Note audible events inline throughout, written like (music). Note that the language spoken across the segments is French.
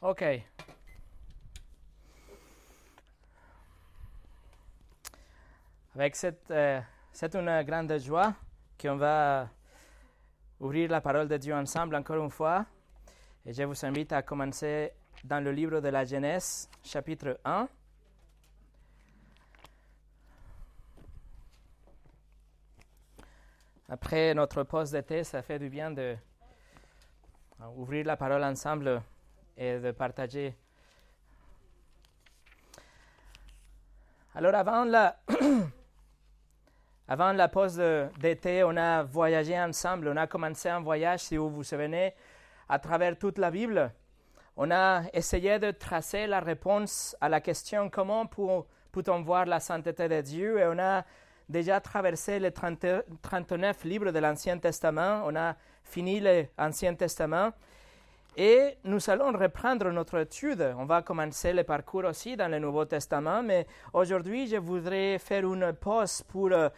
OK. Avec cette, euh, c'est une grande joie qu'on va ouvrir la parole de Dieu ensemble encore une fois. Et je vous invite à commencer dans le livre de la Genèse, chapitre 1. Après notre pause d'été, ça fait du bien de ouvrir la parole ensemble et de partager. Alors avant la, (clears throat) avant la pause d'été, on a voyagé ensemble, on a commencé un voyage, si vous vous souvenez, à travers toute la Bible. On a essayé de tracer la réponse à la question comment peut-on voir la sainteté de Dieu? Et on a déjà traversé les 39 livres de l'Ancien Testament, on a fini l'Ancien Testament et nous allons reprendre notre étude. On va commencer le parcours aussi dans le Nouveau Testament, mais aujourd'hui, je voudrais faire une pause pour euh,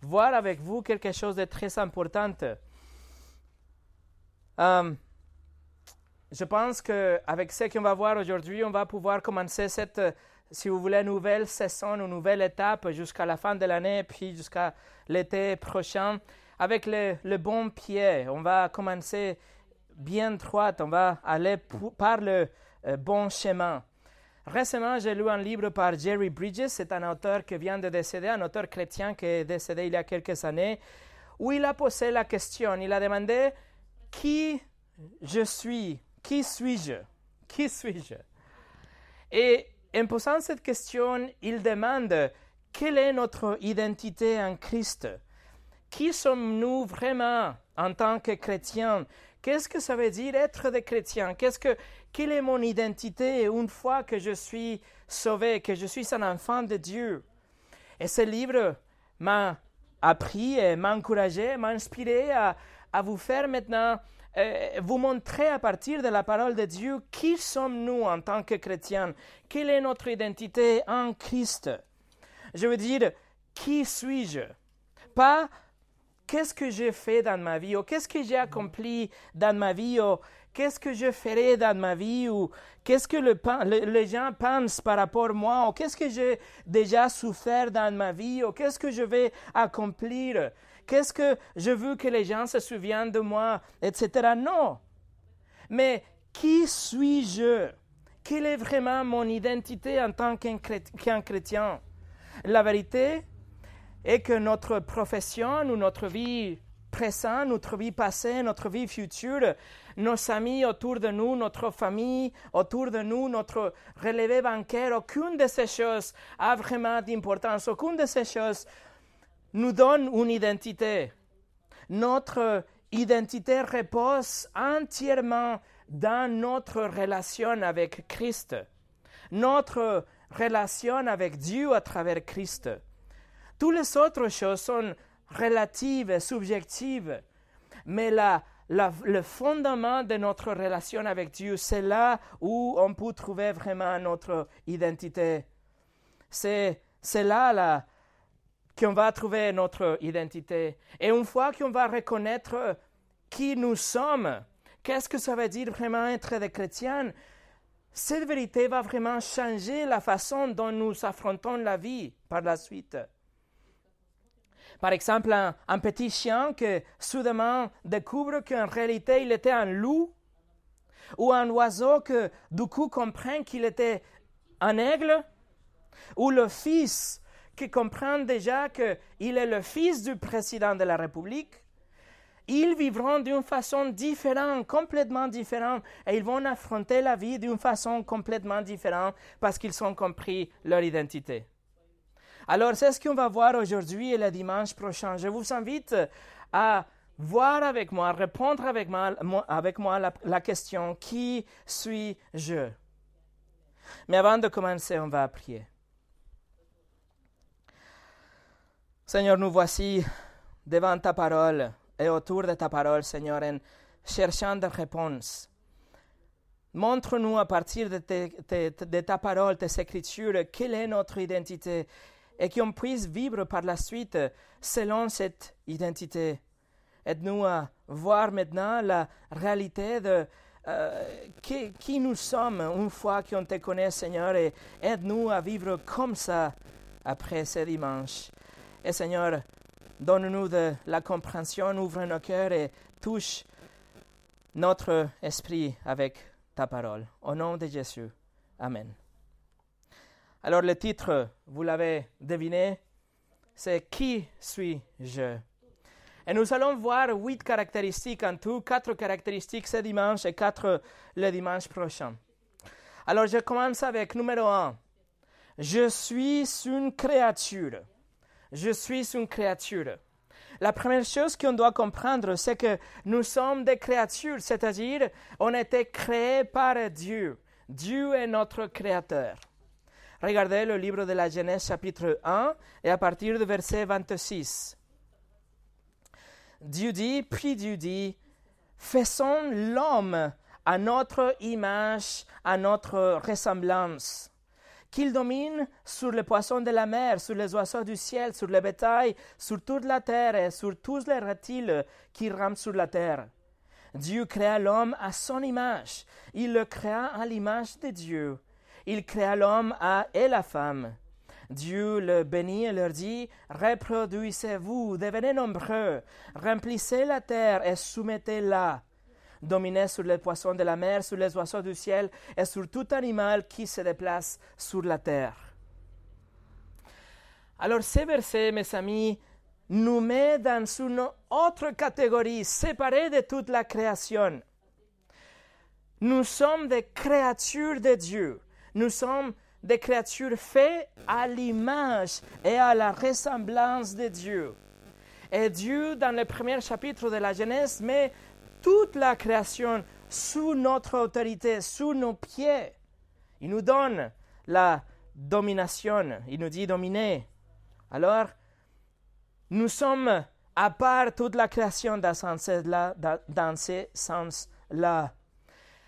voir avec vous quelque chose de très important. Euh, je pense qu'avec ce qu'on va voir aujourd'hui, on va pouvoir commencer cette, si vous voulez, nouvelle saison, une nouvelle étape jusqu'à la fin de l'année, puis jusqu'à l'été prochain, avec le bon pied. On va commencer bien droite, on va aller par le euh, bon chemin. Récemment, j'ai lu un livre par Jerry Bridges, c'est un auteur qui vient de décéder, un auteur chrétien qui est décédé il y a quelques années, où il a posé la question, il a demandé qui je suis, qui suis-je, qui suis-je? Et en posant cette question, il demande quelle est notre identité en Christ? Qui sommes-nous vraiment en tant que chrétiens? Qu'est-ce que ça veut dire être des chrétiens? Qu'est-ce que, Quelle est mon identité une fois que je suis sauvé, que je suis un enfant de Dieu? Et ce livre m'a appris et m'a encouragé, m'a inspiré à, vous faire maintenant, euh, vous montrer à partir de la parole de Dieu qui sommes-nous en tant que chrétiens? Quelle est notre identité en Christ? Je veux dire, qui suis-je? Pas qu'est-ce que j'ai fait dans ma vie, ou qu'est-ce que j'ai accompli dans ma vie, ou qu'est-ce que je ferai dans ma vie, ou qu'est-ce que le, les gens pensent par rapport à moi, ou qu'est-ce que j'ai déjà souffert dans ma vie, ou qu'est-ce que je vais accomplir, qu'est-ce que je veux que les gens se souviennent de moi, etc. Non. Mais qui suis-je? Quelle est vraiment mon identité en tant qu'un chrétien? La vérité, et que notre profession ou notre vie présente, notre vie passée, notre vie future, nos amis autour de nous, notre famille autour de nous, notre relevé bancaire, aucune de ces choses a vraiment d'importance. Aucune de ces choses nous donne une identité. Notre identité repose entièrement dans notre relation avec Christ, notre relation avec Dieu à travers Christ. Toutes les autres choses sont relatives et subjectives, mais le fondement de notre relation avec Dieu, c'est là où on peut trouver vraiment notre identité. C'est, là, là qu'on va trouver notre identité. Et une fois qu'on va reconnaître qui nous sommes, qu'est-ce que ça veut dire vraiment être des chrétiens, cette vérité va vraiment changer la façon dont nous affrontons la vie par la suite. Par exemple, un, petit chien qui soudainement découvre qu'en réalité il était un loup, ou un oiseau qui du coup comprend qu'il était un aigle, ou le fils qui comprend déjà qu'il est le fils du président de la République, ils vivront d'une façon différente, complètement différente, et ils vont affronter la vie d'une façon complètement différente parce qu'ils ont compris leur identité. Alors, c'est ce qu'on va voir aujourd'hui et le dimanche prochain. Je vous invite à voir avec moi, répondre avec moi, avec moi la, question Qui suis-je? Mais avant de commencer, on va prier. Seigneur, nous voici devant ta parole et autour de ta parole, Seigneur, en cherchant des réponses. Montre-nous à partir de, de, ta parole, tes écritures, quelle est notre identité et qu'on puisse vivre par la suite selon cette identité. Aide-nous à voir maintenant la réalité de euh, qui, qui, nous sommes une fois qu'on te connaît, Seigneur, et aide-nous à vivre comme ça après ce dimanche. Et Seigneur, donne-nous de la compréhension, ouvre nos cœurs et touche notre esprit avec ta parole. Au nom de Jésus. Amen. Alors le titre, vous l'avez deviné, c'est Qui suis-je Et nous allons voir huit caractéristiques en tout, quatre caractéristiques ce dimanche et quatre le dimanche prochain. Alors je commence avec numéro un. Je suis une créature. Je suis une créature. La première chose qu'on doit comprendre, c'est que nous sommes des créatures, c'est-à-dire on a été créés par Dieu. Dieu est notre créateur. Regardez le livre de la Genèse chapitre 1 et à partir du verset 26. Dieu dit, puis Dieu dit, faisons l'homme à notre image, à notre ressemblance qu'il domine sur les poissons de la mer, sur les oiseaux du ciel, sur le bétail, sur toute la terre et sur tous les reptiles qui rampent sur la terre. Dieu créa l'homme à son image. Il le créa à l'image de Dieu. Il créa l'homme et la femme. Dieu le bénit et leur dit, Reproduisez-vous, devenez nombreux, remplissez la terre et soumettez-la dominer sur les poissons de la mer, sur les oiseaux du ciel et sur tout animal qui se déplace sur la terre. Alors ces versets, mes amis, nous met dans une autre catégorie, séparée de toute la création. Nous sommes des créatures de Dieu. Nous sommes des créatures faites à l'image et à la ressemblance de Dieu. Et Dieu, dans le premier chapitre de la Genèse, met toute la création sous notre autorité, sous nos pieds. Il nous donne la domination, il nous dit dominer. Alors, nous sommes à part toute la création dans ce sens-là.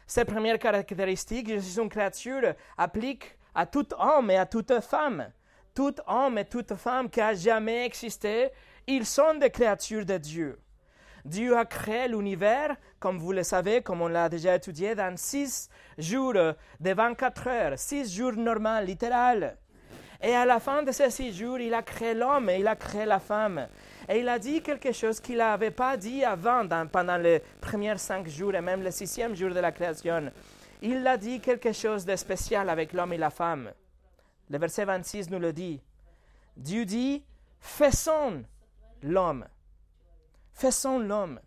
Ces premières caractéristiques, je suis une créature, appliquent à tout homme et à toute femme. Tout homme et toute femme qui a jamais existé, ils sont des créatures de Dieu. Dieu a créé l'univers, comme vous le savez, comme on l'a déjà étudié, dans six jours de 24 heures, six jours normaux, littéral. Et à la fin de ces six jours, il a créé l'homme et il a créé la femme. Et il a dit quelque chose qu'il n'avait pas dit avant, pendant les premiers cinq jours et même le sixième jour de la création. Il a dit quelque chose de spécial avec l'homme et la femme. Le verset 26 nous le dit. Dieu dit, faisons l'homme faisons l'homme.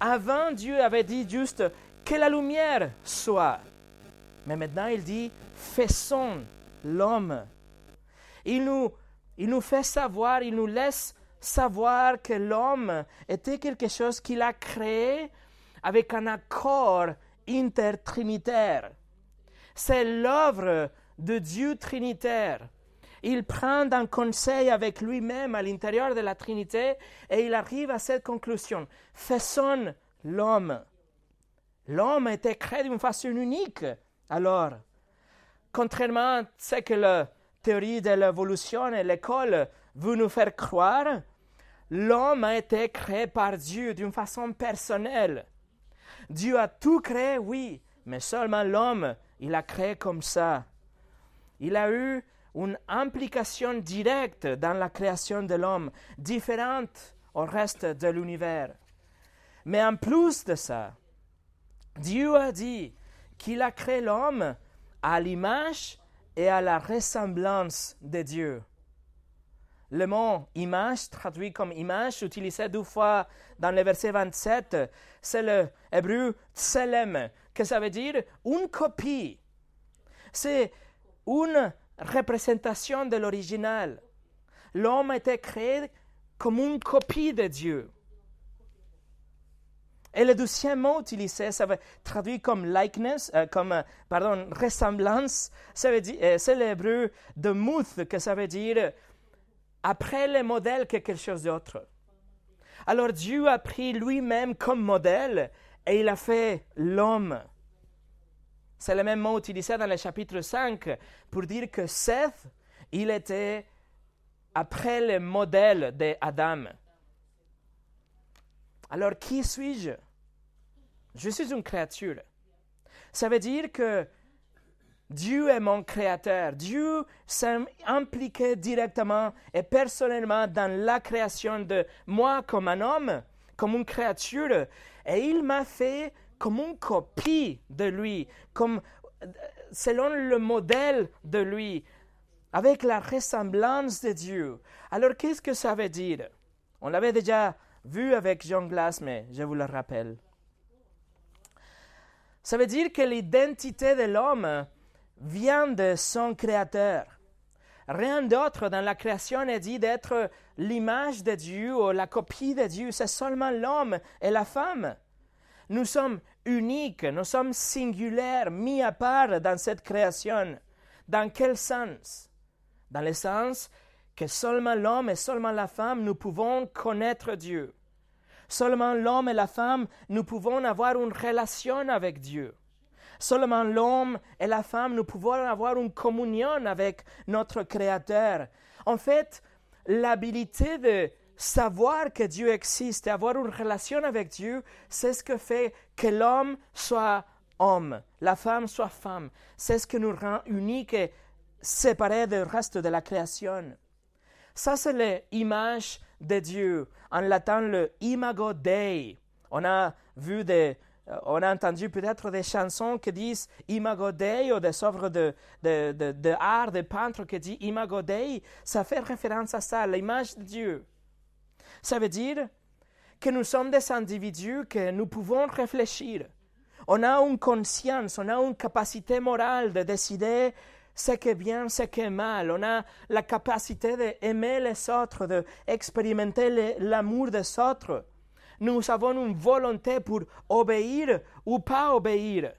Avant, Dieu avait dit juste que la lumière soit. Mais maintenant, il dit faisons l'homme. Il nous, il nous fait savoir, il nous laisse savoir que l'homme était quelque chose qu'il a créé avec un accord intertrinitaire. C'est l'œuvre de Dieu trinitaire il prend un conseil avec lui-même à l'intérieur de la Trinité et il arrive à cette conclusion. Façonne l'homme. L'homme été créé d'une façon unique. Alors, contrairement à ce que la théorie de l'évolution et l'école veut nous faire croire, l'homme a été créé par Dieu d'une façon personnelle. Dieu a tout créé, oui, mais seulement l'homme, il a créé comme ça. Il a eu une implication directe dans la création de l'homme, différente au reste de l'univers. Mais en plus de ça, Dieu a dit qu'il a créé l'homme à l'image et à la ressemblance de Dieu. Le mot image, traduit comme image, utilisé deux fois dans le verset 27, c'est le hébreu tselem, que ça veut dire une copie. C'est une représentation de l'original. L'homme a été créé comme une copie de Dieu. Et le deuxième mot utilisé, ça veut traduire comme likeness, euh, comme, euh, pardon, ressemblance, ça veut dire, euh, c'est l'hébreu de mouth, que ça veut dire après le modèle quelque chose d'autre. Alors Dieu a pris lui-même comme modèle et il a fait l'homme. C'est le même mot utilisé dans le chapitre 5 pour dire que Seth, il était après le modèle d'Adam. Alors, qui suis-je? Je suis une créature. Ça veut dire que Dieu est mon créateur. Dieu s'est impliqué directement et personnellement dans la création de moi comme un homme, comme une créature. Et il m'a fait comme une copie de lui, comme selon le modèle de lui, avec la ressemblance de Dieu. Alors qu'est-ce que ça veut dire? On l'avait déjà vu avec Jean Glass, mais je vous le rappelle. Ça veut dire que l'identité de l'homme vient de son Créateur. Rien d'autre dans la création n'est dit d'être l'image de Dieu ou la copie de Dieu. C'est seulement l'homme et la femme. Nous sommes uniques, nous sommes singulaires, mis à part dans cette création. Dans quel sens? Dans le sens que seulement l'homme et seulement la femme, nous pouvons connaître Dieu. Seulement l'homme et la femme, nous pouvons avoir une relation avec Dieu. Seulement l'homme et la femme, nous pouvons avoir une communion avec notre Créateur. En fait, l'habilité de savoir que Dieu existe et avoir une relation avec Dieu, c'est ce que fait que l'homme soit homme, la femme soit femme. C'est ce qui nous rend uniques et séparés du reste de la création. Ça, c'est l'image de Dieu. En latin, le imago Dei. On a vu des, on a entendu peut-être des chansons qui disent Imago Dei ou des œuvres de, de, de, art, peintres qui disent Imago Dei. Ça fait référence à ça, l'image de Dieu. Ça veut dire que nous sommes des individus que nous pouvons réfléchir. On a une conscience, on a une capacité morale de décider ce qui est bien, ce qui est mal. On a la capacité d'aimer les autres, d'expérimenter l'amour des autres. Nous avons une volonté pour obéir ou pas obéir.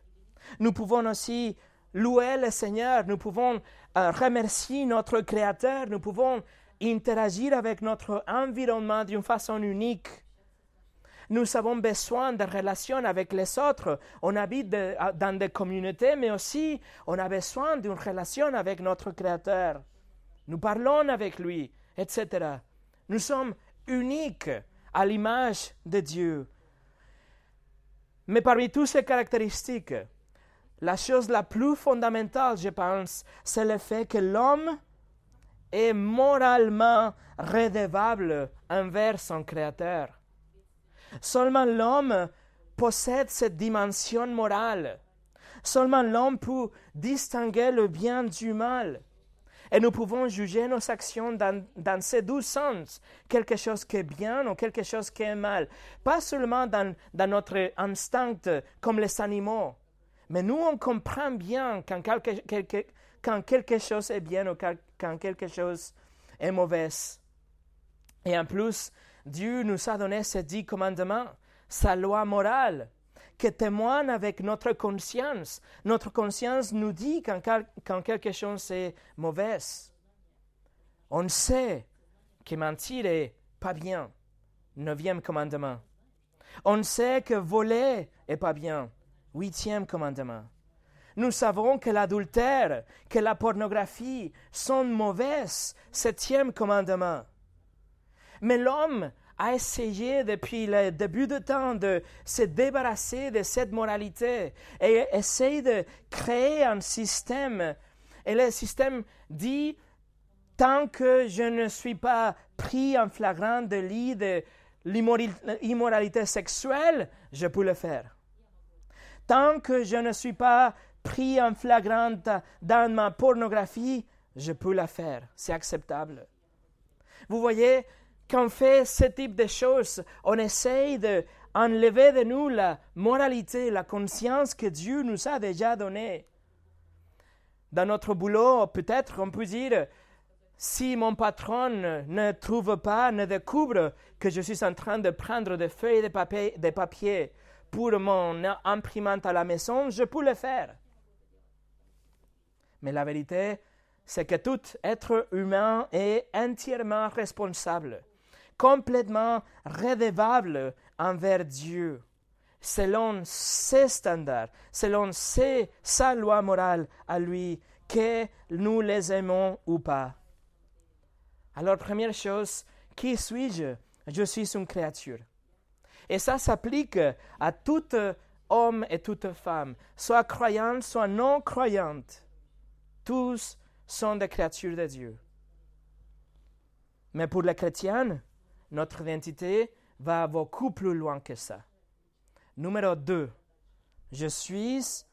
Nous pouvons aussi louer le Seigneur, nous pouvons euh, remercier notre Créateur, nous pouvons interagir avec notre environnement d'une façon unique. Nous avons besoin de relations avec les autres. On habite dans des communautés, mais aussi on a besoin d'une relation avec notre Créateur. Nous parlons avec lui, etc. Nous sommes uniques à l'image de Dieu. Mais parmi toutes ces caractéristiques, la chose la plus fondamentale, je pense, c'est le fait que l'homme est moralement redevable envers son Créateur. Seulement l'homme possède cette dimension morale. Seulement l'homme peut distinguer le bien du mal. Et nous pouvons juger nos actions dans, ces deux sens, quelque chose qui est bien ou quelque chose qui est mal. Pas seulement dans, notre instinct comme les animaux, mais nous, on comprend bien quand quelque, quand quelque chose est bien ou quand quelque chose est mauvais. Et en plus, Dieu nous a donné ces dix commandements, sa loi morale, qui témoigne avec notre conscience. Notre conscience nous dit quand, quand quelque chose est mauvais. On sait que mentir est pas bien. Neuvième commandement. On sait que voler est pas bien. Huitième commandement. Nous savons que l'adultère, que la pornographie sont mauvaises. Septième commandement. Mais l'homme a essayé depuis le début du temps de se débarrasser de cette moralité et essaye de créer un système. Et le système dit, tant que je ne suis pas pris en flagrant délit de l'immoralité sexuelle, je peux le faire. Tant que je ne suis pas pris en flagrante dans ma pornographie, je peux la faire. C'est acceptable. Vous voyez, quand on fait ce type de choses, on essaye d'enlever de nous la moralité, la conscience que Dieu nous a déjà donnée. Dans notre boulot, peut-être on peut dire, si mon patron ne trouve pas, ne découvre que je suis en train de prendre des feuilles de papier, de papier pour mon imprimante à la maison, je peux le faire. Mais la vérité, c'est que tout être humain est entièrement responsable, complètement redevable envers Dieu, selon ses standards, selon ses, sa loi morale à lui, que nous les aimons ou pas. Alors, première chose, qui suis-je? Je suis une créature. Et ça s'applique à toute homme et toute femme, soit croyante, soit non croyante, tous sont des créatures de Dieu. Mais pour les chrétiens, notre identité va beaucoup plus loin que ça. Numéro 2. Je suis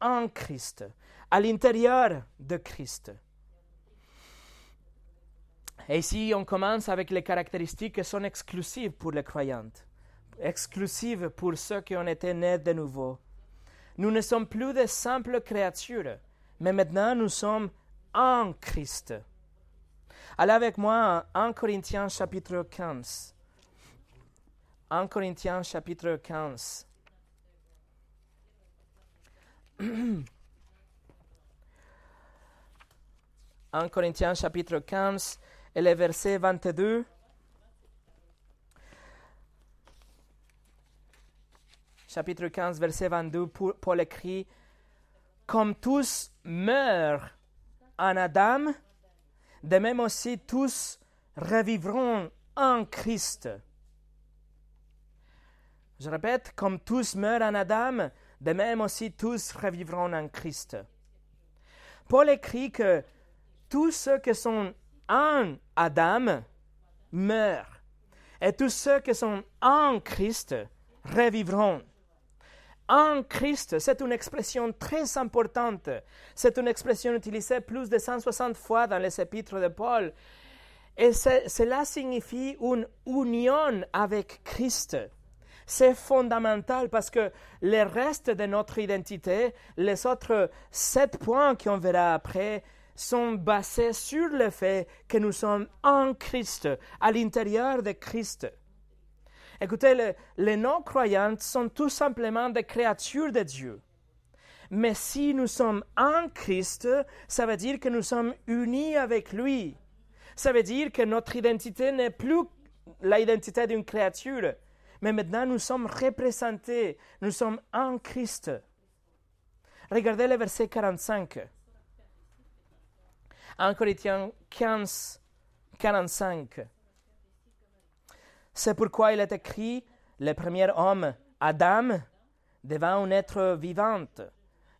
en Christ, à l'intérieur de Christ. Et ici, on commence avec les caractéristiques qui sont exclusives pour les croyantes, exclusives pour ceux qui ont été nés de nouveau. Nous ne sommes plus de simples créatures, mais maintenant nous sommes en Christ. Allez avec moi en 1 Corinthiens chapitre 15. 1 Corinthiens chapitre 15. 1 (clears throat) Corinthiens chapitre 15 et le verset 22. Chapitre 15, verset 22, Paul écrit, Comme tous meurent en Adam, de même aussi tous revivront en Christ. Je répète, comme tous meurent en Adam, de même aussi tous revivront en Christ. Paul écrit que tous ceux qui sont en Adam meurent, et tous ceux qui sont en Christ revivront. En Christ, c'est une expression très importante. C'est une expression utilisée plus de 160 fois dans les épîtres de Paul. Et cela signifie une union avec Christ. C'est fondamental parce que le reste de notre identité, les autres sept points qu'on verra après, sont basés sur le fait que nous sommes en Christ, à l'intérieur de Christ. Écoutez, les, non-croyants sont tout simplement des créatures de Dieu. Mais si nous sommes en Christ, ça veut dire que nous sommes unis avec lui. Ça veut dire que notre identité n'est plus l'identité d'une créature, mais maintenant nous sommes représentés, nous sommes en Christ. Regardez le verset 45. 1 Corinthiens 15, 45. C'est pourquoi il est écrit, le premier homme, Adam, devant un être vivant.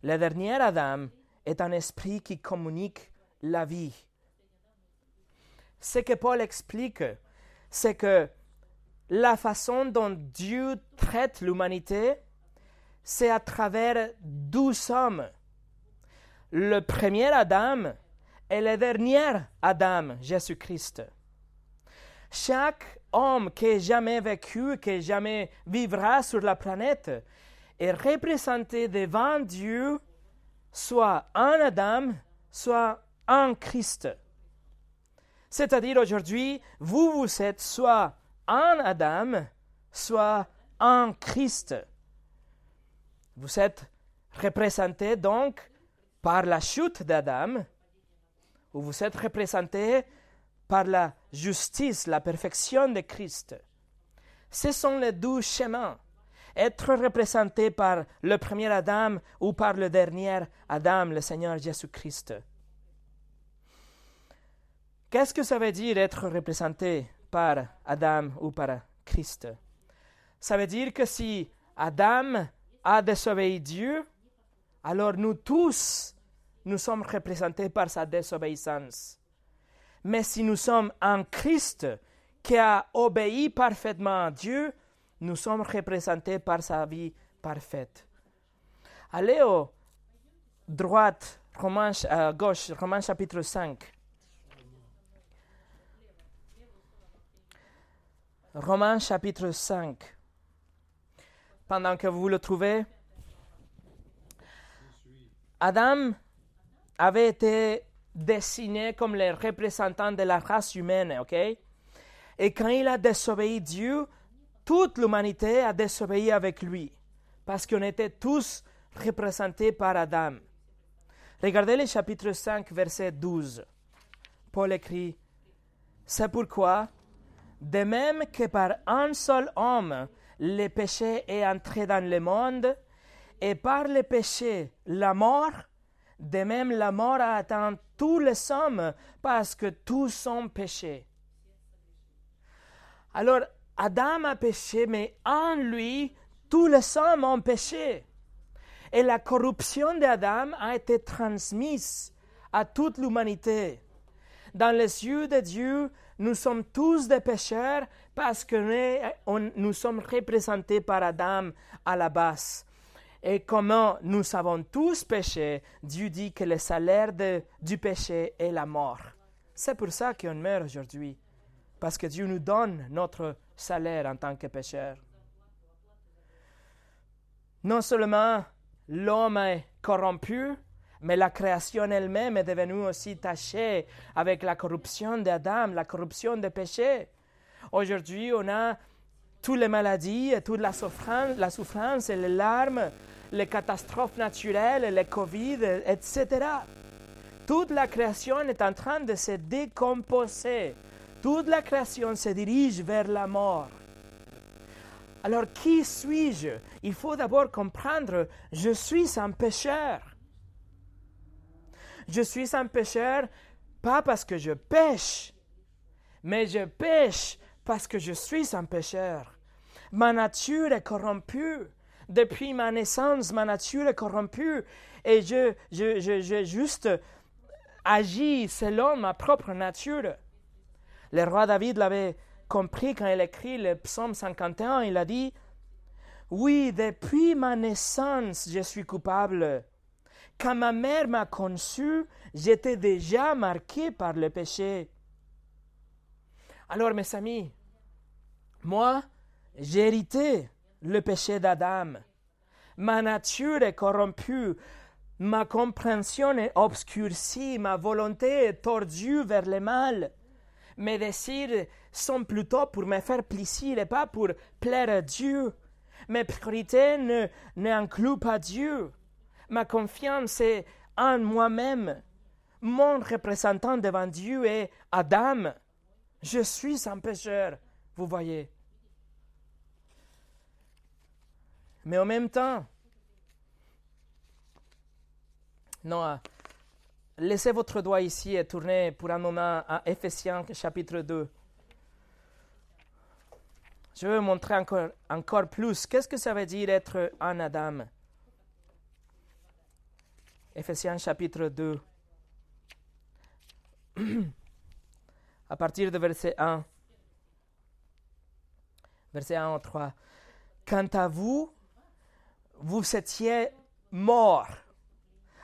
Le dernier Adam est un esprit qui communique la vie. Ce que Paul explique, c'est que la façon dont Dieu traite l'humanité, c'est à travers douze hommes. Le premier Adam et le dernier Adam, Jésus-Christ. Chaque homme qui jamais vécu, qui jamais vivra sur la planète, est représenté devant Dieu, soit en Adam, soit en Christ. C'est-à-dire aujourd'hui, vous, vous êtes soit en Adam, soit en Christ. Vous êtes représenté donc par la chute d'Adam, ou vous êtes représenté par la justice, la perfection de Christ. Ce sont les deux chemins. Être représenté par le premier Adam ou par le dernier Adam, le Seigneur Jésus-Christ. Qu'est-ce que ça veut dire être représenté par Adam ou par Christ? Ça veut dire que si Adam a désobéi Dieu, alors nous tous, nous sommes représentés par sa désobéissance. Mais si nous sommes en Christ qui a obéi parfaitement à Dieu, nous sommes représentés par sa vie parfaite. Allez au droite, à gauche, Romains chapitre 5. Romains chapitre 5. Pendant que vous le trouvez, Adam avait été dessiné comme le représentant de la race humaine, ok? Et quand il a désobéi Dieu, toute l'humanité a désobéi avec lui, parce qu'on était tous représentés par Adam. Regardez le chapitre 5, verset 12. Paul écrit, C'est pourquoi, de même que par un seul homme, le péché est entré dans le monde, et par le péché, la mort, de même, la mort a atteint tous les hommes parce que tous sont péchés. Alors, Adam a péché, mais en lui, tous les hommes ont péché. Et la corruption d'Adam a été transmise à toute l'humanité. Dans les yeux de Dieu, nous sommes tous des pécheurs parce que nous sommes représentés par Adam à la base. Et comment nous savons tous péché, Dieu dit que le salaire du péché est la mort. C'est pour ça qu'on meurt aujourd'hui, parce que Dieu nous donne notre salaire en tant que pécheur. Non seulement l'homme est corrompu, mais la création elle-même est devenue aussi tachée avec la corruption d'Adam, la corruption des péchés. Aujourd'hui, on a toutes les maladies, toute la souffrance, la souffrance et les larmes, les catastrophes naturelles, les Covid, etc. Toute la création est en train de se décomposer. Toute la création se dirige vers la mort. Alors qui suis-je? Il faut d'abord comprendre, je suis un pécheur. Je suis un pécheur pas parce que je pêche, mais je pêche parce que je suis un pécheur. Ma nature est corrompue. Depuis ma naissance, ma nature est corrompue et je, je, je, je juste agis selon ma propre nature. Le roi David l'avait compris quand il écrit le psaume 51, il a dit, Oui, depuis ma naissance, je suis coupable. Quand ma mère m'a conçu, j'étais déjà marqué par le péché. Alors, mes amis, moi, j'ai hérité le péché d'Adam. Ma nature est corrompue, ma compréhension est obscurcie, ma volonté est tordue vers le mal. Mes désirs sont plutôt pour me faire plaisir et pas pour plaire à Dieu. Mes priorités ne, n'incluent pas Dieu. Ma confiance est en moi-même. Mon représentant devant Dieu est Adam. Je suis un pécheur, vous voyez. Mais en même temps, non, laissez votre doigt ici et tournez pour un moment à Ephésiens chapitre 2. Je veux montrer encore, encore plus qu'est-ce que ça veut dire être un Adam? Ephésiens chapitre 2. (clears throat) à partir de verset 1. Verset 1 au 3. Quant à vous, vous étiez morts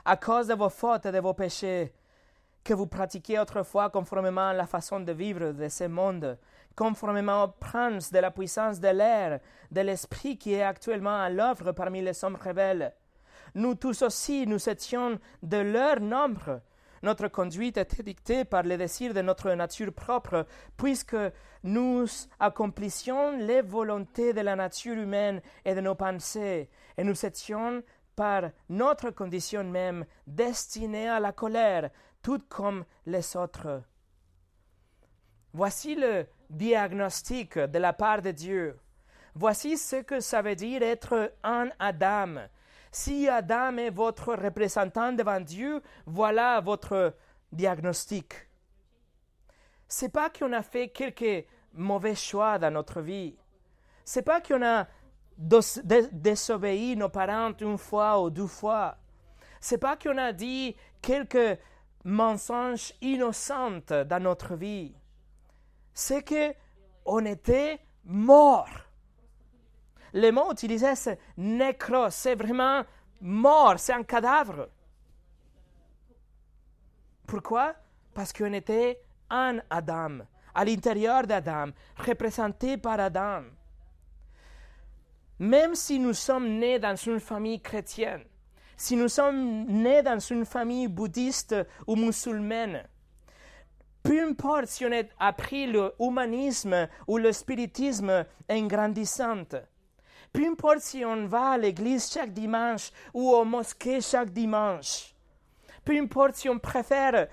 à cause de vos fautes et de vos péchés que vous pratiquiez autrefois conformément à la façon de vivre de ce monde, conformément au prince de la puissance de l'air, de l'esprit qui est actuellement à l'œuvre parmi les hommes rebelles. Nous tous aussi, nous étions de leur nombre. Notre conduite était dictée par les désirs de notre nature propre, puisque nous accomplissions les volontés de la nature humaine et de nos pensées, et nous étions par notre condition même destinés à la colère, tout comme les autres. Voici le diagnostic de la part de Dieu. Voici ce que ça veut dire être un Adam. Si Adam est votre représentant devant Dieu, voilà votre diagnostic. C'est pas qu'on a fait quelques mauvais choix dans notre vie. C'est pas qu'on a désobéi nos parents une fois ou deux fois. C'est pas qu'on a dit quelques mensonges innocents dans notre vie. C'est que on était mort. Le mot utilisé, c'est nécros, c'est vraiment mort, c'est un cadavre. Pourquoi? Parce qu'on était un Adam, à l'intérieur d'Adam, représenté par Adam même si nous sommes nés dans une famille chrétienne, si nous sommes nés dans une famille bouddhiste ou musulmane, peu importe si on a appris le humanisme ou le spiritisme en grandissant, peu importe si on va à l'église chaque dimanche ou au mosquée chaque dimanche, peu importe si on préfère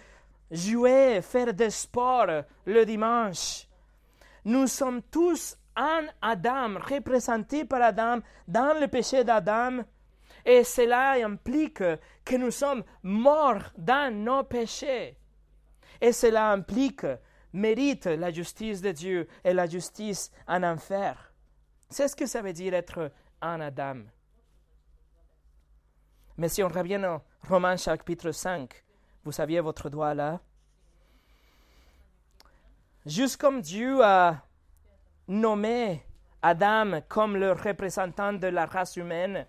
jouer, faire des sports le dimanche, nous sommes tous un Adam, représenté par Adam dans le péché d'Adam, et cela implique que nous sommes morts dans nos péchés. Et cela implique, mérite la justice de Dieu et la justice en enfer. C'est ce que ça veut dire être en Adam. Mais si on revient au Romains chapitre 5, vous saviez votre doigt là? Juste comme Dieu a nommé Adam comme le représentant de la race humaine,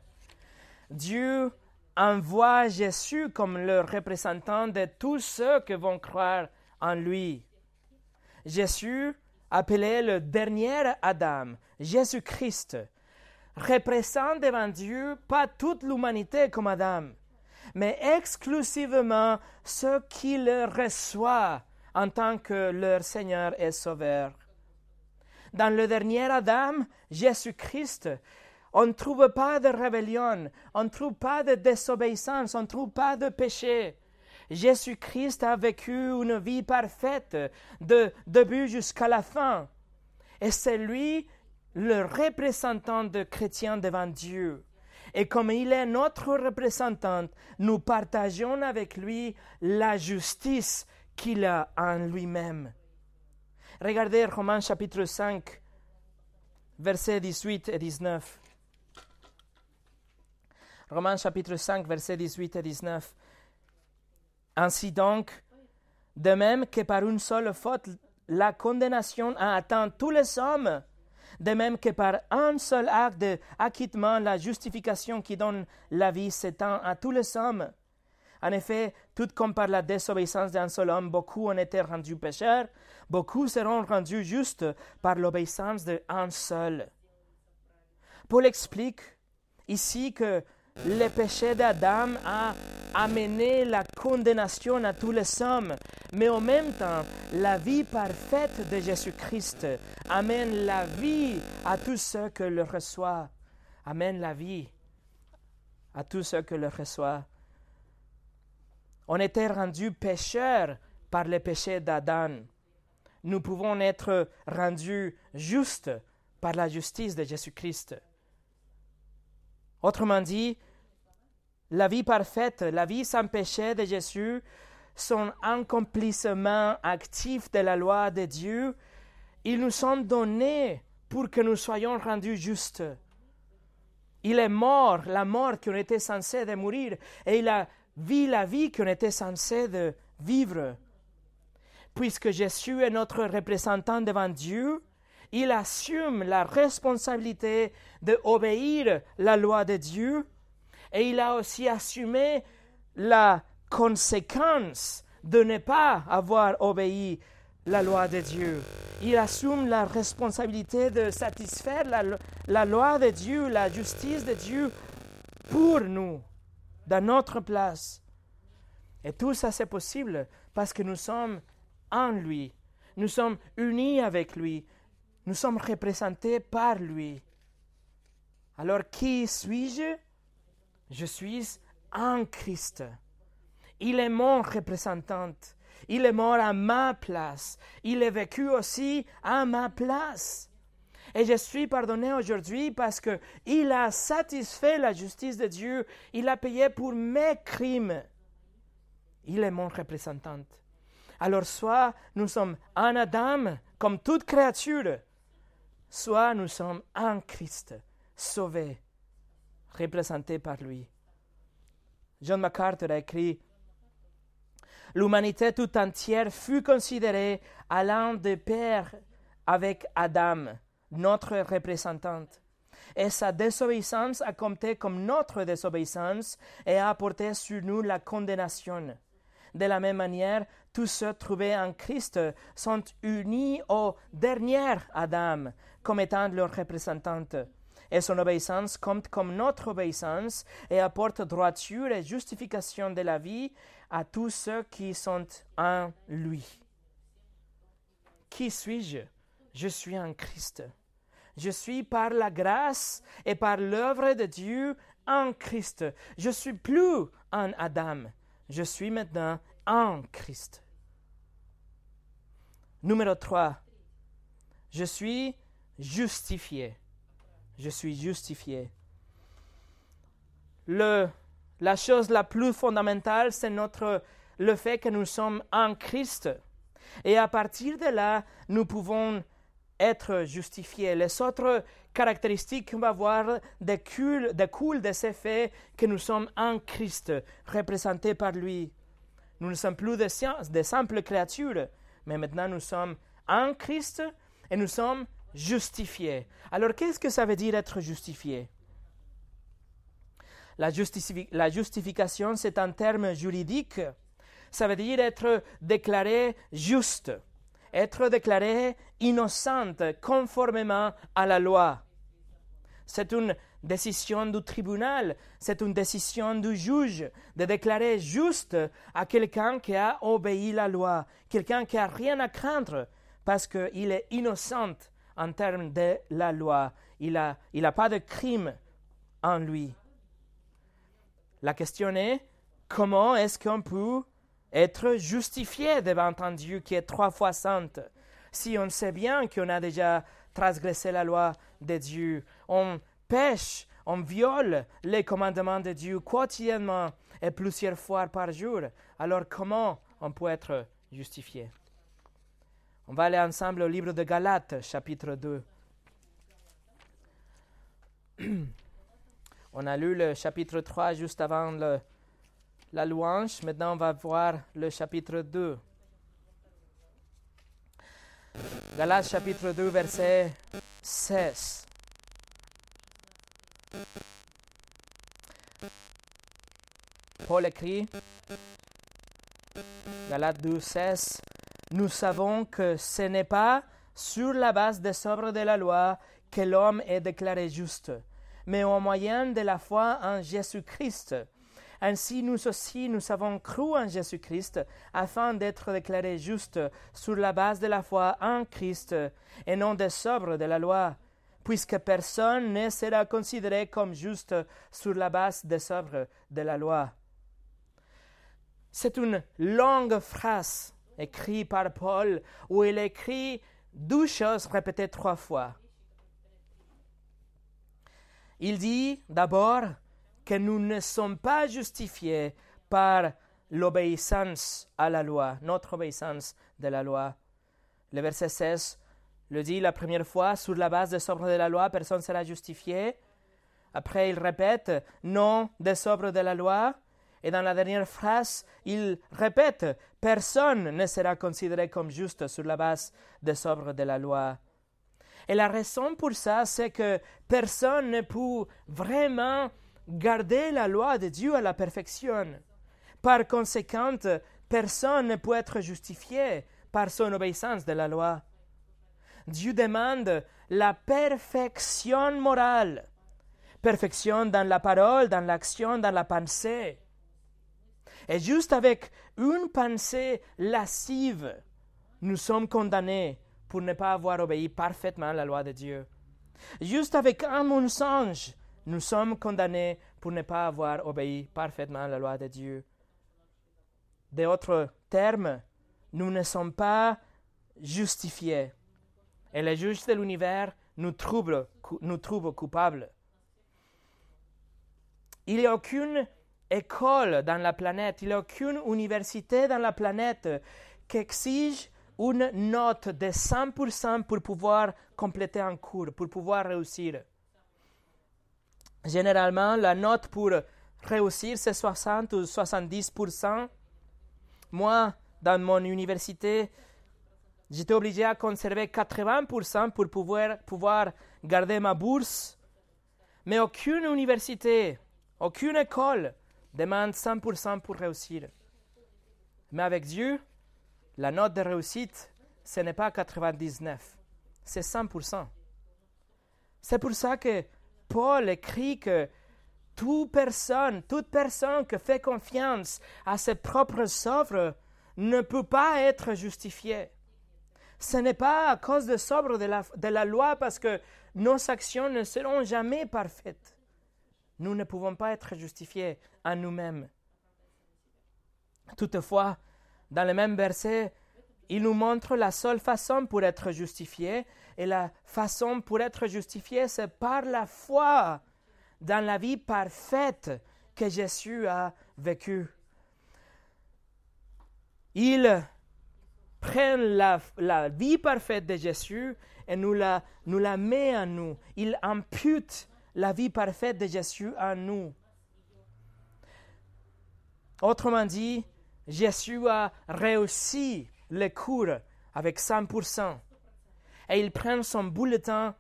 Dieu envoie Jésus comme le représentant de tous ceux qui vont croire en lui. Jésus, appelé le dernier Adam, Jésus-Christ, représente devant Dieu pas toute l'humanité comme Adam, mais exclusivement ceux qui le reçoivent en tant que leur Seigneur et Sauveur. Dans le dernier Adam, Jésus-Christ, on ne trouve pas de rébellion, on ne trouve pas de désobéissance, on ne trouve pas de péché. Jésus-Christ a vécu une vie parfaite de début jusqu'à la fin. Et c'est lui le représentant de chrétiens devant Dieu. Et comme il est notre représentant, nous partageons avec lui la justice qu'il a en lui-même. Regardez Romains chapitre 5, versets 18 et 19. Romains chapitre 5, versets 18 et 19. Ainsi donc, de même que par une seule faute, la condamnation a atteint tous les hommes, de même que par un seul acte d'acquittement, la justification qui donne la vie s'étend à tous les hommes. En effet, tout comme par la désobéissance d'un seul homme, beaucoup ont été rendus pécheurs, beaucoup seront rendus justes par l'obéissance d'un seul. Paul explique ici que le péché d'Adam a amené la condamnation à tous les hommes, mais en même temps, la vie parfaite de Jésus-Christ amène la vie à tous ceux qui le reçoivent. Amène la vie à tous ceux qui le reçoivent. On était rendus pécheurs par le péché d'Adam. Nous pouvons être rendus justes par la justice de Jésus-Christ. Autrement dit, la vie parfaite, la vie sans péché de Jésus, son accomplissement actif de la loi de Dieu, ils nous sont donnés pour que nous soyons rendus justes. Il est mort, la mort qu'on était censé de mourir, et il a vu la vie qu'on était censé de vivre. Puisque Jésus est notre représentant devant Dieu, il assume la responsabilité d'obéir la loi de Dieu et il a aussi assumé la conséquence de ne pas avoir obéi la loi de Dieu. Il assume la responsabilité de satisfaire la, loi de Dieu, la justice de Dieu pour nous, dans notre place. Et tout ça, c'est possible parce que nous sommes en lui. Nous sommes unis avec lui. Nous sommes représentés par lui. Alors, qui suis-je? Je suis en Christ. Il est mon représentant. Il est mort à ma place. Il est vécu aussi à ma place. Et je suis pardonné aujourd'hui parce que il a satisfait la justice de Dieu. Il a payé pour mes crimes. Il est mon représentant. Alors soit nous sommes en Adam comme toute créature, soit nous sommes en Christ, sauvés représenté par lui. John MacArthur a écrit L'humanité tout entière fut considérée allant de pair avec Adam, notre représentante. Et sa désobéissance a compté comme notre désobéissance et a apporté sur nous la condamnation. De la même manière, tous ceux trouvés en Christ sont unis au dernier Adam comme étant leur représentante et son obéissance compte comme notre obéissance et apporte droiture et justification de la vie à tous ceux qui sont en lui. Qui suis-je? Je suis en Christ. Je suis par la grâce et par l'œuvre de Dieu en Christ. Je suis plus en Adam. Je suis maintenant en Christ. Numéro 3. Je suis justifié je suis justifié. Le, la chose la plus fondamentale, c'est notre, le fait que nous sommes en Christ. Et à partir de là, nous pouvons être justifié. Les autres caractéristiques qu'on va voir découlent de, de ces faits que nous sommes en Christ, représentés par lui. Nous ne sommes plus des, des simples créatures, mais maintenant nous sommes en Christ et nous sommes justifiés. Alors qu'est-ce que ça veut dire être justifié? La, la justification, c'est un terme juridique. Ça veut dire être déclaré juste, être déclaré innocente conformément à la loi. C'est une décision du tribunal, c'est une décision du juge de déclarer juste à quelqu'un qui a obéi la loi, quelqu'un qui n'a rien à craindre parce qu'il est innocent en termes de la loi. Il n'a il a pas de crime en lui. La question est comment est-ce qu'on peut être justifié devant un Dieu qui est trois fois saint si on sait bien qu'on a déjà transgressé la loi de Dieu, on pêche, on viole les commandements de Dieu quotidiennement et plusieurs fois par jour, alors comment on peut être justifié? On va aller ensemble au livre de Galates, chapitre 2. (clears throat) On a lu le chapitre 3 juste avant la louange. Maintenant, on va voir le chapitre 2. Galates chapitre 2, verset 16. Paul écrit, Galates 2, 16, Nous savons que ce n'est pas sur la base des œuvres de la loi que l'homme est déclaré juste, mais au moyen de la foi en Jésus-Christ. Ainsi, nous aussi, nous avons cru en Jésus-Christ afin d'être déclarés justes sur la base de la foi en Christ et non des œuvres de la loi, puisque personne ne sera considéré comme juste sur la base des œuvres de la loi. C'est une longue phrase écrite par Paul où il écrit deux choses répétées trois fois. Il dit d'abord que nous ne sommes pas justifiés par l'obéissance à la loi, notre obéissance de la loi. Le verset 16 le dit la première fois, sur la base des œuvres de la loi, personne ne sera justifié. Après, il répète, non des œuvres de la loi. Et dans la dernière phrase, il répète, personne ne sera considéré comme juste sur la base des œuvres de la loi. Et la raison pour ça, c'est que personne ne peut vraiment garder la loi de Dieu à la perfection. Par conséquent, personne ne peut être justifié par son obéissance de la loi. Dieu demande la perfection morale, perfection dans la parole, dans l'action, dans la pensée. Et juste avec une pensée lascive, nous sommes condamnés pour ne pas avoir obéi parfaitement à la loi de Dieu. Juste avec un mensonge, nous sommes condamnés pour ne pas avoir obéi parfaitement à la loi de Dieu. D'autres termes, nous ne sommes pas justifiés. Et les juges de l'univers nous trouvent, nous coupables. Il n'y a aucune école dans la planète, il n'y a aucune université dans la planète qui exige une note de 100% pour pouvoir compléter un cours, pour pouvoir réussir. Généralement, la note pour réussir, c'est 60 ou 70%. Moi, dans mon université, j'étais obligé à conserver 80% pour pouvoir, pouvoir garder ma bourse. Mais aucune université, aucune école demande 100% pour réussir. Mais avec Dieu, la note de réussite, ce n'est pas 99, c'est 100%. C'est pour ça que Paul écrit que toute personne, toute personne qui fait confiance à ses propres œuvres ne peut pas être justifiée. Ce n'est pas à cause de la, de la loi parce que nos actions ne seront jamais parfaites. Nous ne pouvons pas être justifiés à nous-mêmes. Toutefois, dans le même verset, il nous montre la seule façon pour être justifié, et la façon pour être justifié, c'est par la foi dans la vie parfaite que Jésus a vécue. Ils prennent la, vie parfaite de Jésus et nous la, met en nous. Il impute la vie parfaite de Jésus en nous. Autrement dit, Jésus a réussi le cours avec 100%. Et il prend son bulletin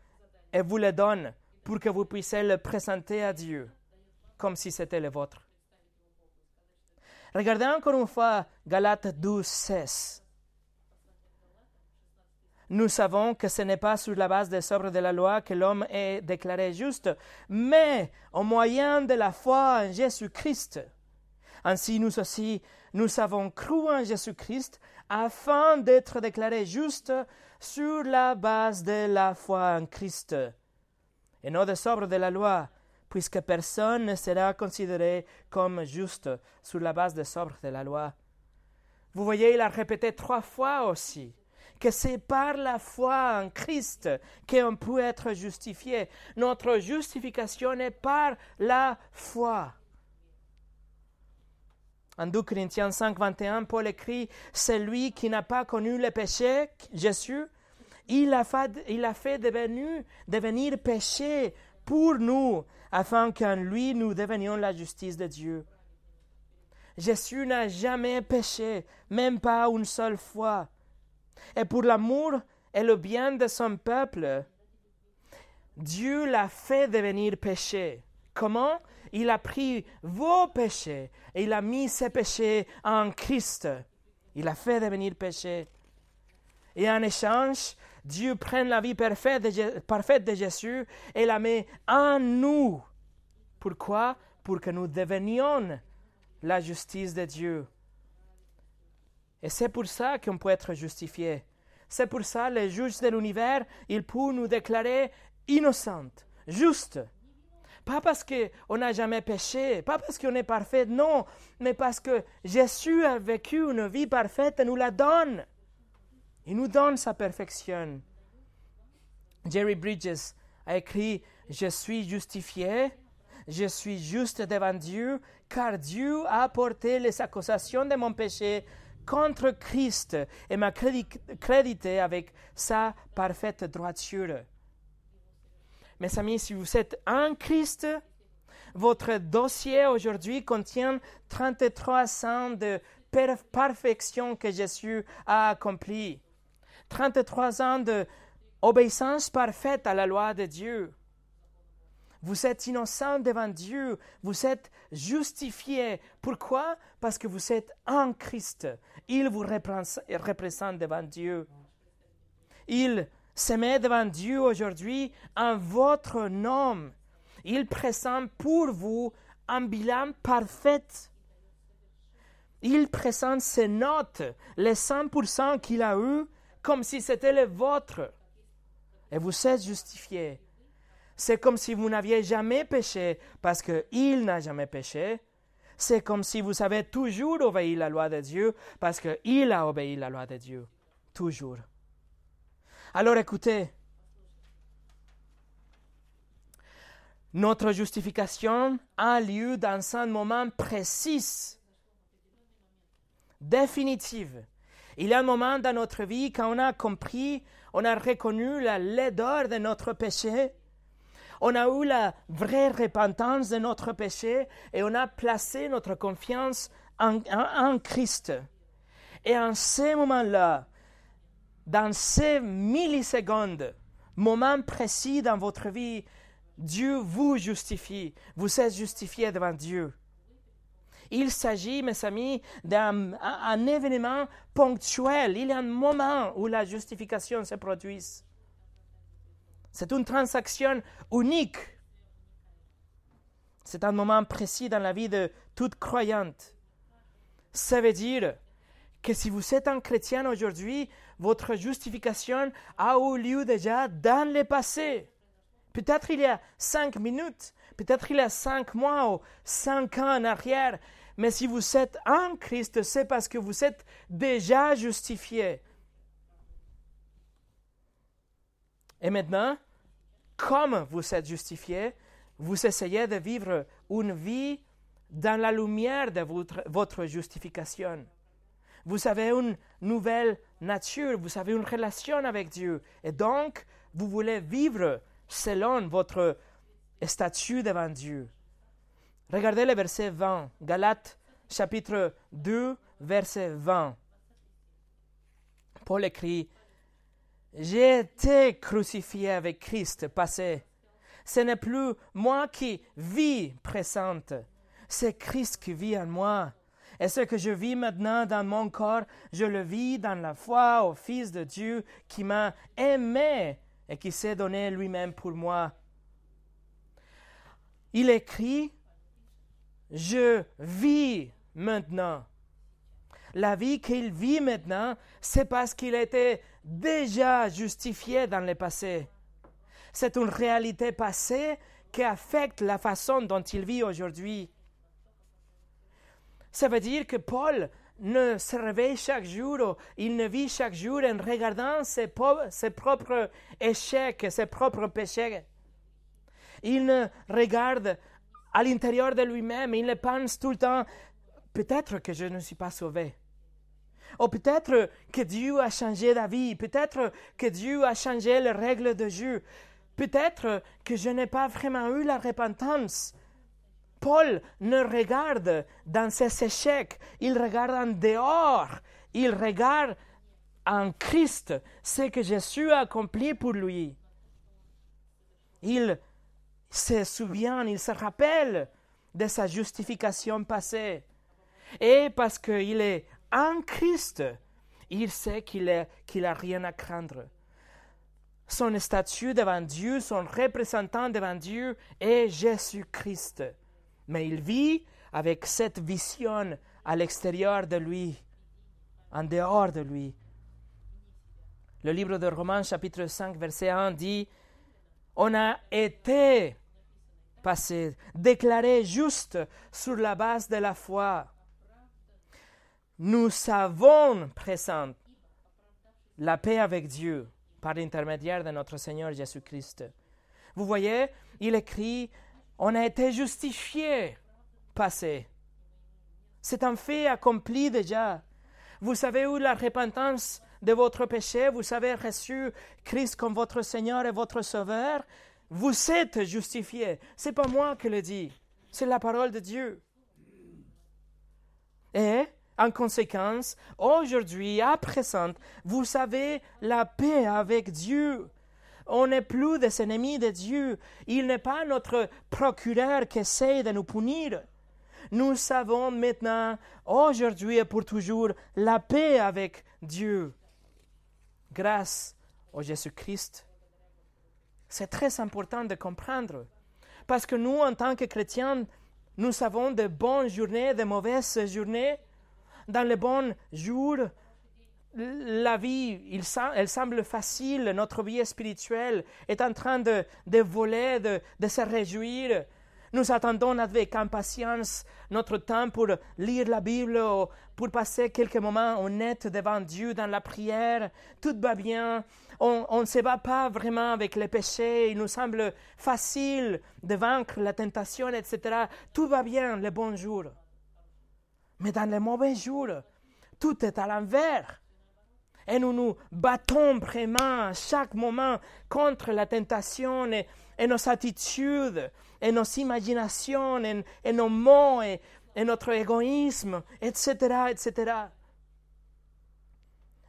et vous le donne pour que vous puissiez le présenter à Dieu, comme si c'était le vôtre. Regardez encore une fois Galates 12, 16. Nous savons que ce n'est pas sur la base des œuvres de la loi que l'homme est déclaré juste, mais au moyen de la foi en Jésus-Christ. Ainsi, nous aussi, nous avons cru en Jésus-Christ afin d'être déclarés justes sur la base de la foi en Christ, et non des œuvres de la loi, puisque personne ne sera considéré comme juste sur la base des œuvres de la loi. Vous voyez, il a répété trois fois aussi que c'est par la foi en Christ qu'on peut être justifié. Notre justification est par la foi. En 2 Corinthiens 5, 21, Paul écrit Celui qui n'a pas connu le péché, Jésus, il a fait, il a fait devenir, devenir péché pour nous, afin qu'en lui nous devenions la justice de Dieu. Jésus n'a jamais péché, même pas une seule fois. Et pour l'amour et le bien de son peuple, Dieu l'a fait devenir péché. Comment? Il a pris vos péchés et il a mis ses péchés en Christ. Il a fait devenir péché. Et en échange, Dieu prend la vie parfaite de, Jésus et la met en nous. Pourquoi? Pour que nous devenions la justice de Dieu. Et c'est pour ça qu'on peut être justifié. C'est pour ça les juges de l'univers, ils peuvent nous déclarer innocentes, justes. Pas parce qu'on n'a jamais péché, pas parce qu'on est parfait, non, mais parce que Jésus a vécu une vie parfaite et nous la donne. Il nous donne sa perfection. Jerry Bridges a écrit Je suis justifié, je suis juste devant Dieu, car Dieu a porté les accusations de mon péché contre Christ et m'a crédité avec sa parfaite droiture. Mes amis, si vous êtes en Christ, votre dossier aujourd'hui contient 33 ans de perfection que Jésus a accompli. 33 ans d'obéissance parfaite à la loi de Dieu. Vous êtes innocent devant Dieu, vous êtes justifié. Pourquoi? Parce que vous êtes en Christ. Il vous représente devant Dieu. Il se met devant Dieu aujourd'hui en votre nom. Il présente pour vous un bilan parfait. Il présente ses notes, les 100% qu'il a eu, comme si c'était le vôtre. Et vous êtes justifié. C'est comme si vous n'aviez jamais péché parce qu'il n'a jamais péché. C'est comme si vous avez toujours obéi la loi de Dieu parce qu'il a obéi la loi de Dieu. Toujours. Alors écoutez, notre justification a lieu dans un moment précis, définitif. Il y a un moment dans notre vie quand on a compris, on a reconnu la laideur de notre péché, on a eu la vraie repentance de notre péché et on a placé notre confiance en, en Christ. Et en ce moment-là, dans ces millisecondes, moment précis dans votre vie, Dieu vous justifie. Vous êtes justifié devant Dieu. Il s'agit, mes amis, d'un événement ponctuel. Il y a un moment où la justification se produit. C'est une transaction unique. C'est un moment précis dans la vie de toute croyante. Ça veut dire que si vous êtes un chrétien aujourd'hui, votre justification a eu lieu déjà dans le passé. Peut-être il y a cinq minutes, peut-être il y a cinq mois ou cinq ans en arrière, mais si vous êtes en Christ, c'est parce que vous êtes déjà justifié. Et maintenant, comme vous êtes justifié, vous essayez de vivre une vie dans la lumière de votre, votre justification. Vous avez une nouvelle nature, vous avez une relation avec Dieu. Et donc, vous voulez vivre selon votre statut devant Dieu. Regardez le verset 20, Galates chapitre 2, verset 20. Paul écrit, J'ai été crucifié avec Christ passé. Ce n'est plus moi qui vis présente, c'est Christ qui vit en moi. Et ce que je vis maintenant dans mon corps, je le vis dans la foi au Fils de Dieu qui m'a aimé et qui s'est donné lui-même pour moi. Il écrit, je vis maintenant. La vie qu'il vit maintenant, c'est parce qu'il était déjà justifié dans le passé. C'est une réalité passée qui affecte la façon dont il vit aujourd'hui. Ça veut dire que Paul ne se réveille chaque jour, il ne vit chaque jour en regardant ses, propres échecs, ses propres péchés. Il ne regarde à l'intérieur de lui-même, il ne pense tout le temps, peut-être que je ne suis pas sauvé. Ou peut-être que Dieu a changé d'avis, peut-être que Dieu a changé les règles de jeu, peut-être que je n'ai pas vraiment eu la repentance. Paul ne regarde dans ses échecs, il regarde en dehors, il regarde en Christ ce que Jésus a accompli pour lui. Il se souvient, il se rappelle de sa justification passée. Et parce qu'il est en Christ, il sait qu'il n'a rien à craindre. Son statut devant Dieu, son représentant devant Dieu est Jésus-Christ. Mais il vit avec cette vision à l'extérieur de lui, en dehors de lui. Le livre de Romains chapitre 5 verset 1 dit, on a été passé, déclaré juste sur la base de la foi. Nous savons présent la paix avec Dieu par l'intermédiaire de notre Seigneur Jésus-Christ. Vous voyez, il écrit, on a été justifié passé. C'est un fait accompli déjà. Vous avez eu la repentance de votre péché, vous avez reçu Christ comme votre Seigneur et votre Sauveur, vous êtes justifié. C'est pas moi qui le dis, c'est la parole de Dieu. Et, en conséquence, aujourd'hui, à présent, vous avez la paix avec Dieu. On n'est plus des ennemis de Dieu. Il n'est pas notre procureur qui essaie de nous punir. Nous savons maintenant, aujourd'hui et pour toujours, la paix avec Dieu grâce au Jésus-Christ. C'est très important de comprendre. Parce que nous, en tant que chrétiens, nous avons de bonnes journées, de mauvaises journées. Dans les bons jours, la vie, elle semble facile, notre vie spirituelle est en train de, voler, de, de se réjouir. Nous attendons avec impatience notre temps pour lire la Bible, pour passer quelques moments honnêtes devant Dieu dans la prière. Tout va bien. On ne se bat pas vraiment avec les péchés. Il nous semble facile de vaincre la tentation, etc. Tout va bien les bons jours. Mais dans les mauvais jours, tout est à l'envers. Et nous nous battons vraiment à chaque moment contre la tentation et, nos attitudes et nos imaginations, et, nos mots, et, notre égoïsme, etc., etc.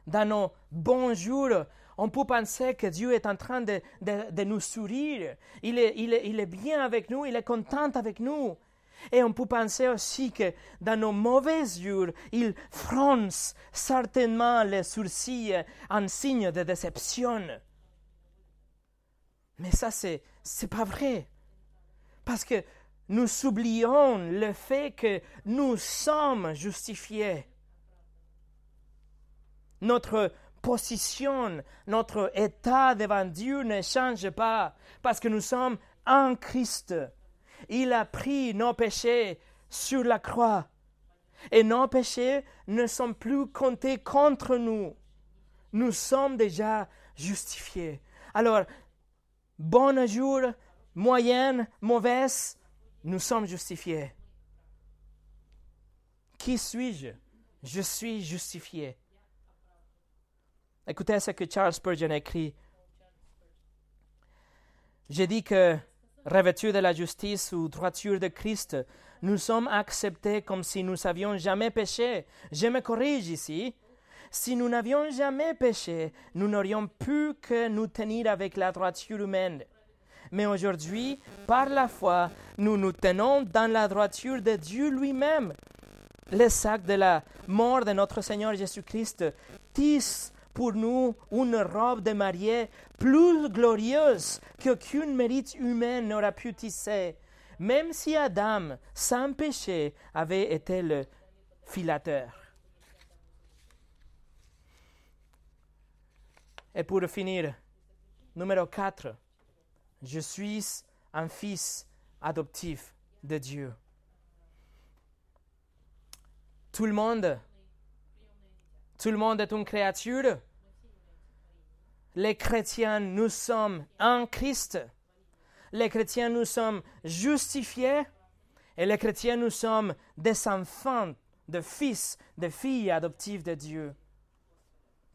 Dans nos bons jours, on peut penser que Dieu est en train de, de, nous sourire. Il est, il, est, il est bien avec nous, il est content avec nous. Et on peut penser aussi que dans nos mauvais jours, il fronce certainement les sourcils en signe de déception. Mais ça, c'est, c'est pas vrai. Parce que nous oublions le fait que nous sommes justifiés. Notre position, notre état devant Dieu ne change pas parce que nous sommes en Christ. Il a pris nos péchés sur la croix et nos péchés ne sont plus comptés contre nous. Nous sommes déjà justifiés. Alors, bon jour, moyenne, mauvaise, nous sommes justifiés. Qui suis-je? Je suis justifié. Écoutez ce que Charles Spurgeon écrit. J'ai dit que, revêtus de la justice ou droiture de Christ, nous sommes acceptés comme si nous n'avions jamais péché. Je me corrige ici. Si nous n'avions jamais péché, nous n'aurions pu que nous tenir avec la droiture humaine. Mais aujourd'hui, par la foi, nous nous tenons dans la droiture de Dieu lui-même. Le sac de la mort de notre Seigneur Jésus-Christ tisse pour nous une robe de mariée plus glorieuse qu'aucune mérite humaine n'aurait pu tisser, même si Adam, sans péché, avait été le filateur. Et pour finir, numéro 4, je suis un fils adoptif de Dieu. Tout le monde, tout le monde est une créature. Les chrétiens, nous sommes en Christ. Les chrétiens, nous sommes justifiés. Et les chrétiens, nous sommes des enfants, de fils, de filles adoptives de Dieu.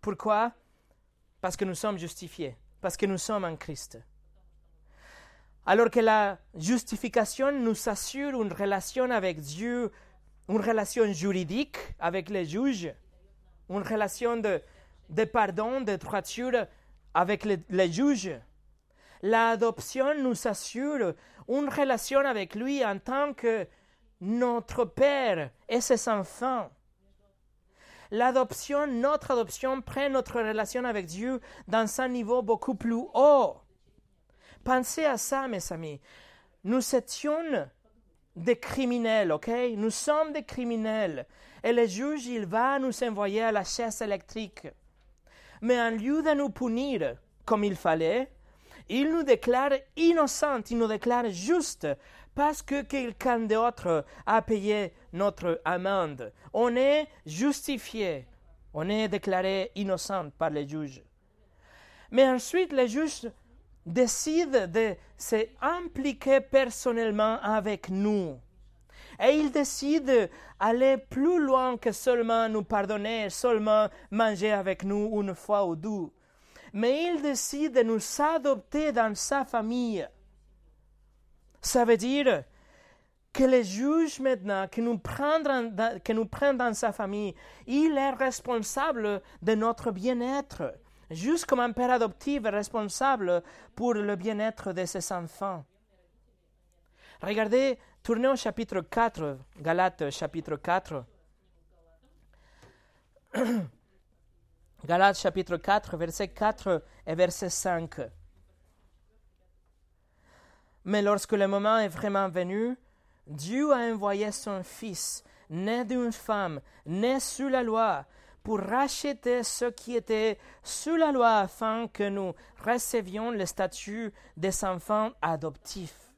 Pourquoi? Parce que nous sommes justifiés, parce que nous sommes en Christ. Alors que la justification nous assure une relation avec Dieu, une relation juridique avec les juges, une relation de, pardon, de droiture avec les, les juges. L'adoption nous assure une relation avec lui en tant que notre Père et ses enfants. L'adoption, notre adoption prend notre relation avec Dieu dans un niveau beaucoup plus haut. Pensez à ça, mes amis. Nous étions des criminels, ok? Nous sommes des criminels. Et le juge, il va nous envoyer à la chaise électrique. Mais en lieu de nous punir comme il fallait, il nous déclare innocents, il nous déclare justes parce que quelqu'un d'autre a payé notre amende. On est justifié, on est déclaré innocent par les juges. Mais ensuite, les juges décide de s'impliquer personnellement avec nous. Et il décide d'aller plus loin que seulement nous pardonner, seulement manger avec nous une fois ou deux. Mais il décide de nous adopter dans sa famille. Ça veut dire que le juge maintenant, qui nous que nous prend dans sa famille, il est responsable de notre bien-être juste comme un père adoptif est responsable pour le bien-être de ses enfants. Regardez, tournez au chapitre 4, Galates chapitre 4. (clears throat) Galates chapitre 4, verset 4 et verset 5. Mais lorsque le moment est vraiment venu, Dieu a envoyé son Fils, né d'une femme, né sous la loi, pour racheter ce qui était sous la loi afin que nous recevions le statut des enfants adoptifs.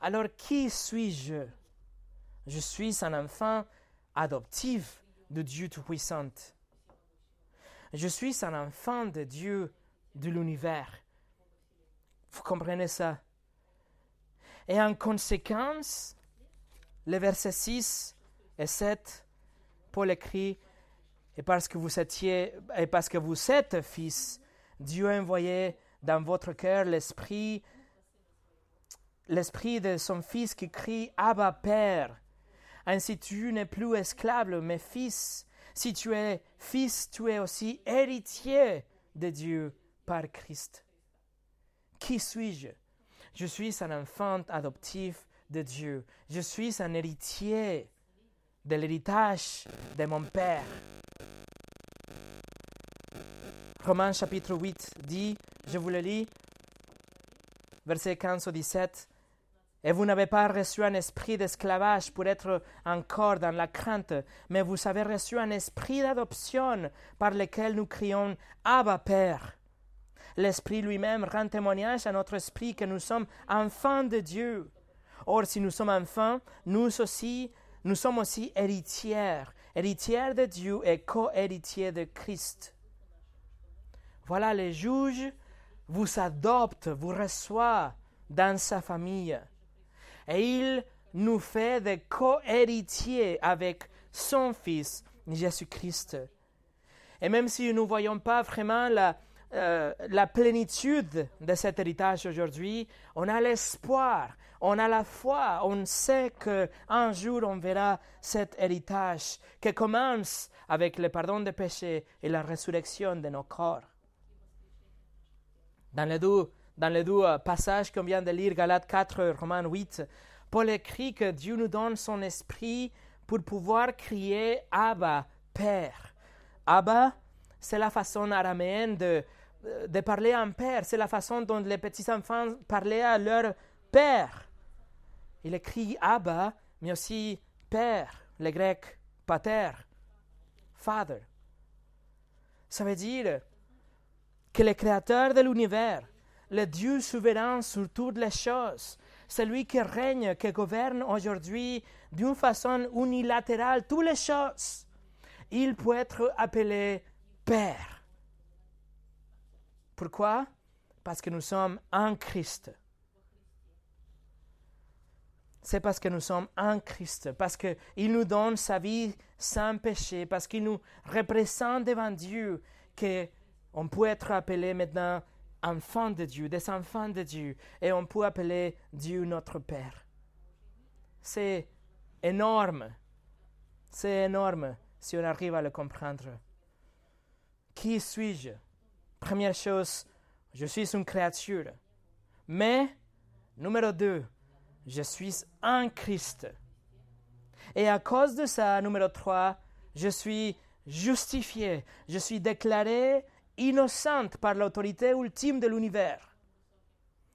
Alors qui suis-je? Je suis un enfant adoptif de Dieu Tout-Puissant. Je suis un enfant de Dieu de l'univers. Vous comprenez ça? Et en conséquence, les versets 6 et 7 Paul écrit, et parce que vous étiez, et parce que vous êtes fils, Dieu a envoyé dans votre cœur l'esprit, l'esprit de son fils qui crie Abba Père. Ainsi tu n'es plus esclave, mais fils. Si tu es fils, tu es aussi héritier de Dieu par Christ. Qui suis-je? Je suis un enfant adoptif de Dieu. Je suis un héritier de l'héritage de mon Père. Romains chapitre 8 dit, je vous le lis, verset 15 au 17, Et vous n'avez pas reçu un esprit d'esclavage pour être encore dans la crainte, mais vous avez reçu un esprit d'adoption par lequel nous crions Abba Père. L'Esprit lui-même rend témoignage à notre esprit que nous sommes enfants de Dieu. Or, si nous sommes enfants, nous aussi, nous sommes aussi héritières, héritières de Dieu et co-héritiers de Christ. Voilà, les juges vous adoptent, vous reçoivent dans sa famille. Et il nous fait des co-héritiers avec son Fils, Jésus-Christ. Et même si nous ne voyons pas vraiment la, euh, la plénitude de cet héritage aujourd'hui, on a l'espoir, on a la foi, on sait qu'un jour on verra cet héritage qui commence avec le pardon des péchés et la résurrection de nos corps. Dans les deux, euh, passages qu'on vient de lire, Galates 4, Romains 8, Paul écrit que Dieu nous donne son esprit pour pouvoir crier Abba, Père. Abba, c'est la façon araméenne de, de parler un père. C'est la façon dont les petits-enfants parlaient à leur père. Il écrit Abba, mais aussi Père, le grec pater, Father. Ça veut dire que le Créateur de l'univers, le Dieu souverain sur toutes les choses, celui qui règne, qui gouverne aujourd'hui d'une façon unilatérale toutes les choses, il peut être appelé Père. Pourquoi? Parce que nous sommes en Christ. C'est parce que nous sommes en Christ, parce qu'il nous donne sa vie sans péché, parce qu'il nous représente devant Dieu, qu'on peut être appelé maintenant enfant de Dieu, des enfants de Dieu, et on peut appeler Dieu notre Père. C'est énorme. C'est énorme si on arrive à le comprendre. Qui suis-je? Première chose, je suis une créature. Mais, numéro deux, je suis un Christ. Et à cause de ça, numéro trois, je suis justifié, je suis déclaré innocente par l'autorité ultime de l'univers.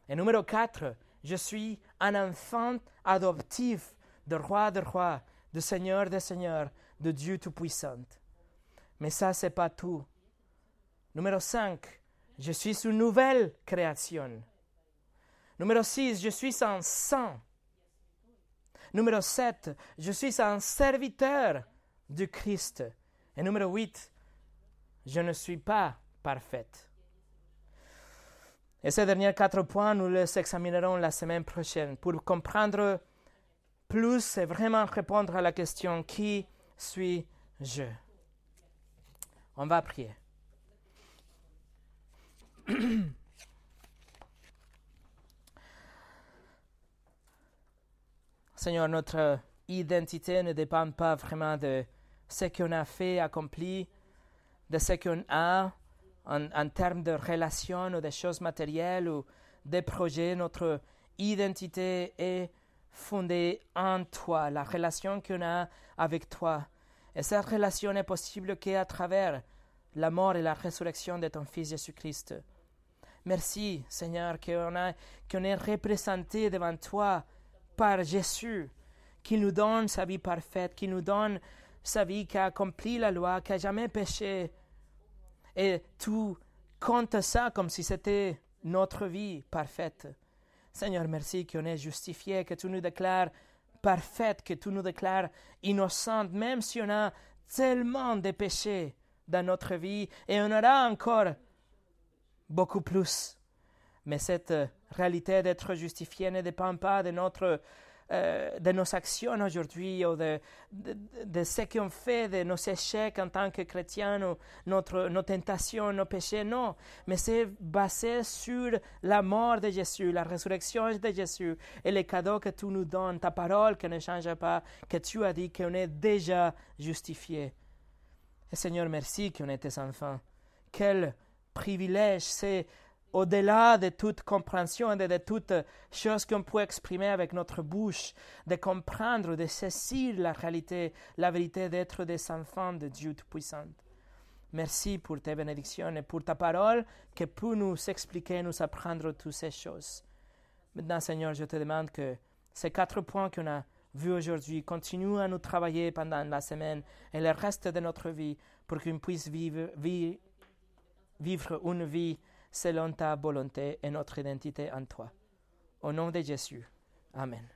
Et numéro 4, je suis un enfant adoptif de roi de roi, de seigneur de seigneur, de Dieu Tout-Puissant. Mais ça, c'est pas tout. Numéro 5, je suis une nouvelle création. Numéro 6, je suis un saint. Numéro 7, je suis un serviteur du Christ. Et numéro 8, je ne suis pas parfaite. Et ces derniers quatre points, nous les examinerons la semaine prochaine pour comprendre plus et vraiment répondre à la question qui suis-je? On va prier. (clears throat) Seigneur, notre identité ne dépend pas vraiment de ce qu'on a fait, accompli, de ce qu'on a en, termes de relations ou de choses matérielles ou des projets. Notre identité est fondée en toi, la relation qu'on a avec toi. Et cette relation est possible qu'à travers la mort et la résurrection de ton Fils Jésus-Christ. Merci, Seigneur, qu'on est représenté devant toi par Jésus, qui nous donne sa vie parfaite, qui nous donne sa vie qui a accompli la loi, qui n'a jamais péché, et tu comptes ça comme si c'était notre vie parfaite. Seigneur, merci qu'on est justifié, que tu nous déclares parfaite, que tu nous déclares innocente, même si on a tellement de péchés dans notre vie, et on aura encore beaucoup plus. Mais cette réalité d'être justifié ne dépend pas de notre euh, de nos actions aujourd'hui ou de, de, ce qu'on fait, de nos échecs en tant que chrétiens, notre, nos tentations, nos péchés. Non, mais c'est basé sur la mort de Jésus, la résurrection de Jésus et les cadeaux que tu nous donnes, ta parole qui ne change pas, que tu as dit qu'on est déjà justifié. Et Seigneur, merci qu'on est tes enfants. Quel privilège c'est au-delà de toute compréhension et de, toute chose qu'on peut exprimer avec notre bouche, de comprendre, de saisir la réalité, la vérité d'être des enfants de Dieu Tout-Puissant. Merci pour tes bénédictions et pour ta parole qui peut nous expliquer, nous apprendre toutes ces choses. Maintenant, Seigneur, je te demande que ces quatre points qu'on a vus aujourd'hui continuent à nous travailler pendant la semaine et le reste de notre vie pour qu'on puisse vivre, vivre une vie selon ta volonté et notre identité en toi. Au nom de Jésus. Amen.